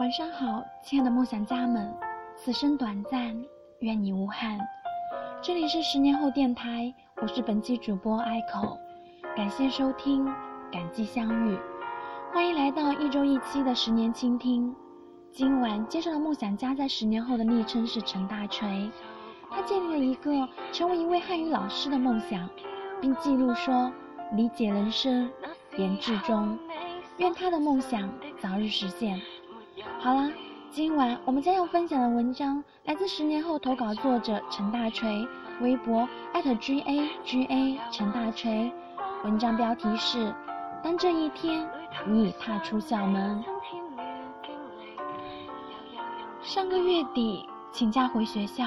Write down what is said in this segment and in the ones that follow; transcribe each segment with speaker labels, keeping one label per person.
Speaker 1: 晚上好，亲爱的梦想家们，此生短暂，愿你无憾。这里是十年后电台，我是本期主播 Echo，感谢收听，感激相遇，欢迎来到一周一期的十年倾听。今晚介绍的梦想家在十年后的昵称是陈大锤，他建立了一个成为一位汉语老师的梦想，并记录说理解人生，言志中，愿他的梦想早日实现。好啦，今晚我们将要分享的文章来自十年后投稿作者陈大锤，微博 @GAGA 陈大锤，文章标题是：当这一天你已踏出校门。上个月底请假回学校，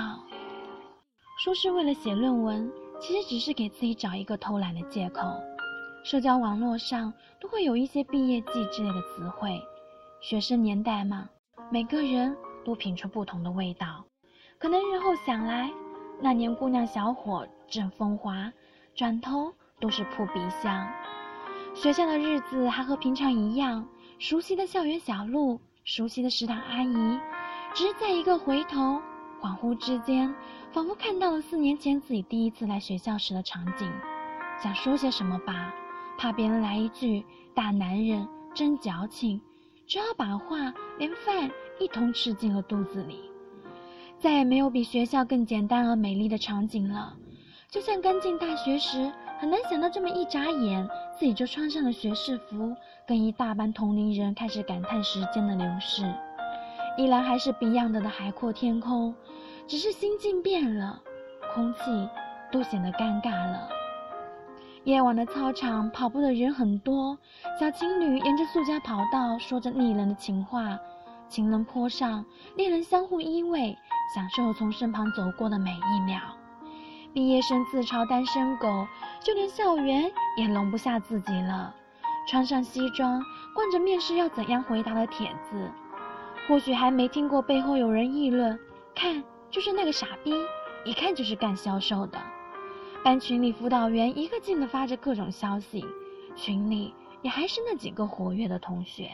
Speaker 1: 说是为了写论文，其实只是给自己找一个偷懒的借口。社交网络上都会有一些毕业季之类的词汇，学生年代嘛，每个人都品出不同的味道。可能日后想来，那年姑娘小伙正风华，转头都是扑鼻香。学校的日子还和平常一样，熟悉的校园小路，熟悉的食堂阿姨。只是在一个回头，恍惚之间，仿佛看到了四年前自己第一次来学校时的场景。想说些什么吧，怕别人来一句“大男人真矫情”，只好把话连饭一同吃进了肚子里。再也没有比学校更简单而美丽的场景了。就像刚进大学时，很难想到这么一眨眼，自己就穿上了学士服，跟一大班同龄人开始感叹时间的流逝。依然还是 Beyond 的海阔天空，只是心境变了，空气都显得尴尬了。夜晚的操场跑步的人很多，小情侣沿着塑胶跑道说着腻人的情话，情人坡上恋人相互依偎，享受从身旁走过的每一秒。毕业生自嘲单身狗，就连校园也容不下自己了，穿上西装，惯着面试要怎样回答的帖子。或许还没听过背后有人议论，看就是那个傻逼，一看就是干销售的。班群里辅导员一个劲的发着各种消息，群里也还是那几个活跃的同学。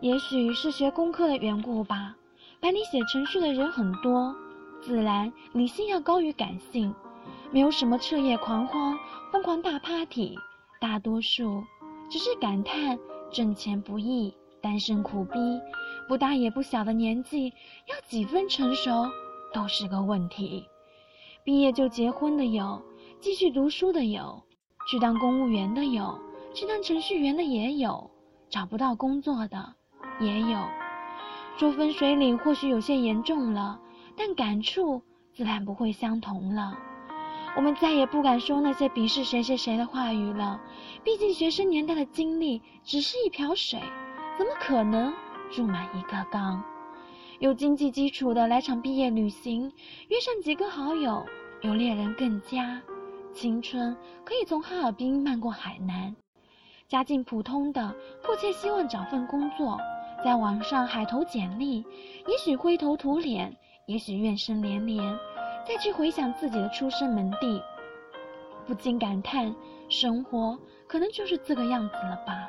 Speaker 1: 也许是学工科的缘故吧，班里写程序的人很多，自然理性要高于感性，没有什么彻夜狂欢、疯狂大 party，大多数只是感叹挣钱不易，单身苦逼。不大也不小的年纪，要几分成熟都是个问题。毕业就结婚的有，继续读书的有，去当公务员的有，去当程序员的也有，找不到工作的也有。说分水岭或许有些严重了，但感触自然不会相同了。我们再也不敢说那些鄙视谁谁谁的话语了，毕竟学生年代的经历只是一瓢水，怎么可能？注满一个缸，有经济基础的来场毕业旅行，约上几个好友；有恋人更佳，青春可以从哈尔滨漫过海南。家境普通的，迫切希望找份工作，在网上海投简历，也许灰头土脸，也许怨声连连。再去回想自己的出生门第，不禁感叹：生活可能就是这个样子了吧。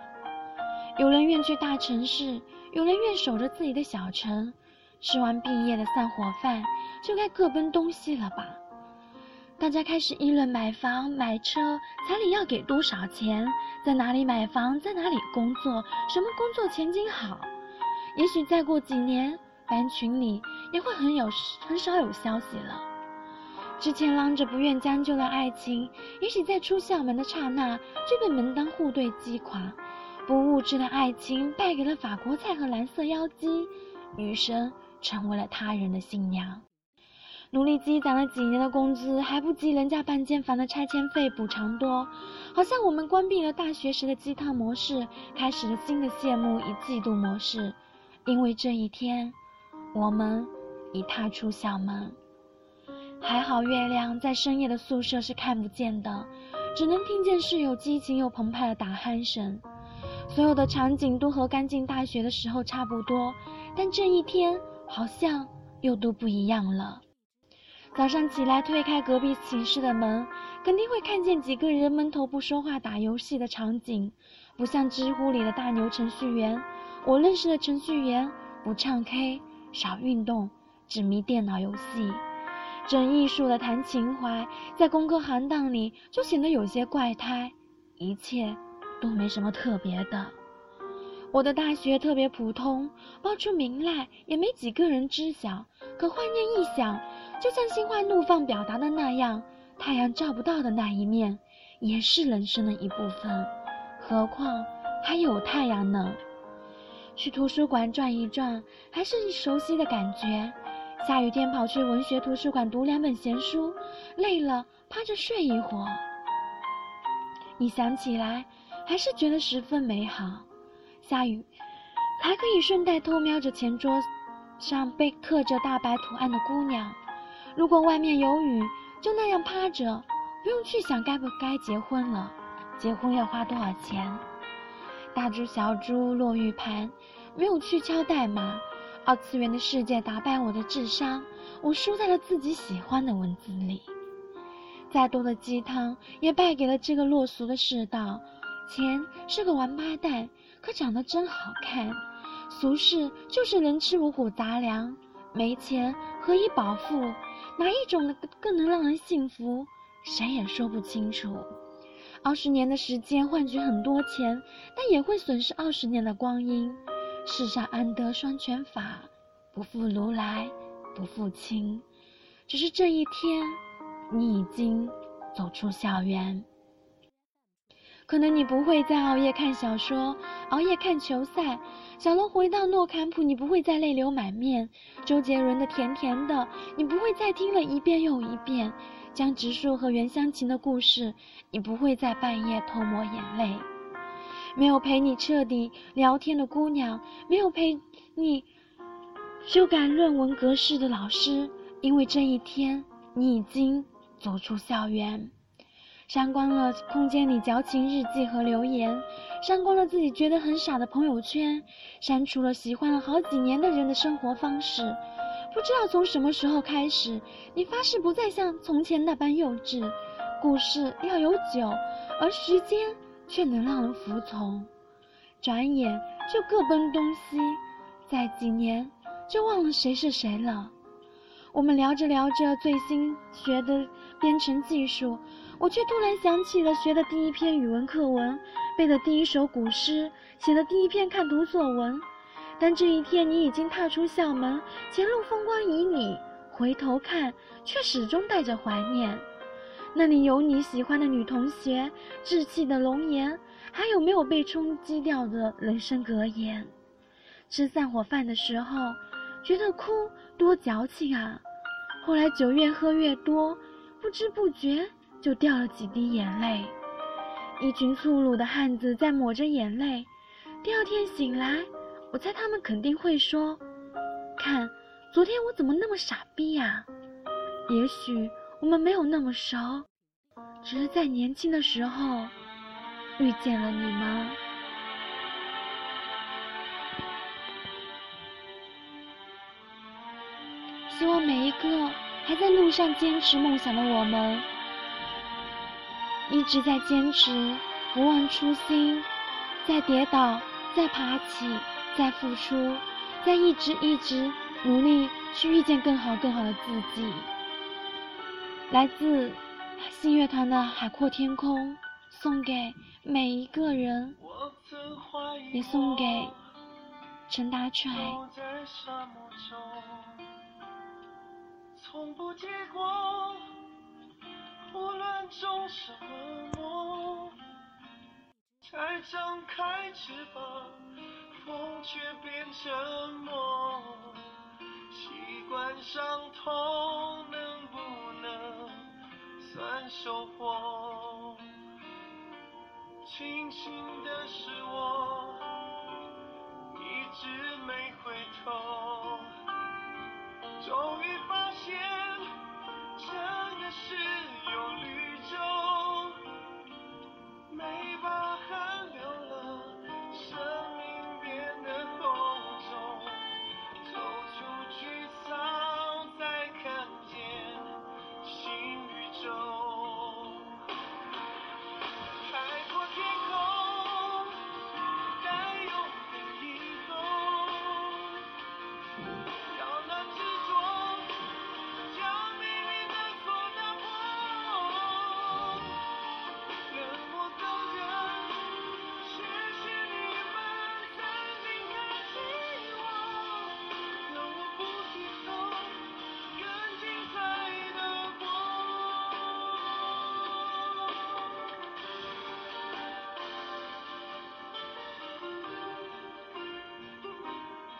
Speaker 1: 有人愿去大城市。有人愿守着自己的小城，吃完毕业的散伙饭，就该各奔东西了吧？大家开始议论买房、买车，彩礼要给多少钱？在哪里买房？在哪里工作？什么工作前景好？也许再过几年，班群里也会很有很少有消息了。之前嚷着不愿将就的爱情，也许在出校门的刹那就被门当户对击垮。不物质的爱情败给了法国菜和蓝色妖姬，余生成为了他人的新娘。努力积攒了几年的工资还不及人家半间房的拆迁费补偿多，好像我们关闭了大学时的鸡汤模式，开始了新的羡慕与嫉妒模式。因为这一天，我们已踏出校门。还好月亮在深夜的宿舍是看不见的，只能听见室友激情又澎湃的打鼾声。所有的场景都和刚进大学的时候差不多，但这一天好像又都不一样了。早上起来推开隔壁寝室的门，肯定会看见几个人闷头不说话打游戏的场景，不像知乎里的大牛程序员。我认识的程序员不唱 K，少运动，只迷电脑游戏。真艺术的谈情怀，在工科行当里就显得有些怪胎。一切都没什么特别的。我的大学特别普通，报出名来也没几个人知晓。可换念一想，就像心花怒放表达的那样，太阳照不到的那一面，也是人生的一部分。何况还有太阳呢。去图书馆转一转，还是熟悉的感觉。下雨天跑去文学图书馆读两本闲书，累了趴着睡一会儿。一想起来，还是觉得十分美好。下雨，还可以顺带偷瞄着前桌上被刻着大白图案的姑娘。如果外面有雨，就那样趴着，不用去想该不该结婚了。结婚要花多少钱？大珠小珠落玉盘，没有去敲代码。二次元的世界打败我的智商，我输在了自己喜欢的文字里。再多的鸡汤也败给了这个落俗的世道。钱是个王八蛋，可长得真好看。俗世就是能吃五谷杂粮，没钱何以饱腹？哪一种更能让人幸福？谁也说不清楚。二十年的时间换取很多钱，但也会损失二十年的光阴。世上安得双全法，不负如来不负卿。只是这一天，你已经走出校园。可能你不会再熬夜看小说，熬夜看球赛。小龙回到诺坎普，你不会再泪流满面。周杰伦的《甜甜的》，你不会再听了一遍又一遍。江直树和袁湘琴的故事，你不会在半夜偷抹眼泪。没有陪你彻底聊天的姑娘，没有陪你修改论文格式的老师，因为这一天你已经走出校园，删光了空间里矫情日记和留言，删光了自己觉得很傻的朋友圈，删除了喜欢了好几年的人的生活方式。不知道从什么时候开始，你发誓不再像从前那般幼稚。故事要有酒，而时间。却能让人服从，转眼就各奔东西，再几年就忘了谁是谁了。我们聊着聊着最新学的编程技术，我却突然想起了学的第一篇语文课文，背的第一首古诗，写的第一篇看图作文。但这一天你已经踏出校门，前路风光旖旎，回头看却始终带着怀念。那里有你喜欢的女同学，稚气的容颜，还有没有被冲击掉的人生格言？吃散伙饭的时候，觉得哭多矫情啊！后来酒越喝越多，不知不觉就掉了几滴眼泪。一群粗鲁的汉子在抹着眼泪。第二天醒来，我猜他们肯定会说：“看，昨天我怎么那么傻逼呀？”也许。我们没有那么熟，只是在年轻的时候遇见了你们。希望每一个还在路上坚持梦想的我们，一直在坚持，不忘初心，在跌倒，在爬起，在付出，在一直一直努力去遇见更好更好的自己。来自信乐团的《海阔天空》，送给每一个人，也送给陈大锤。从不结果无论种什么梦才张开翅膀风却变沉默习惯伤痛能不能算收获庆幸的是我一直没回头。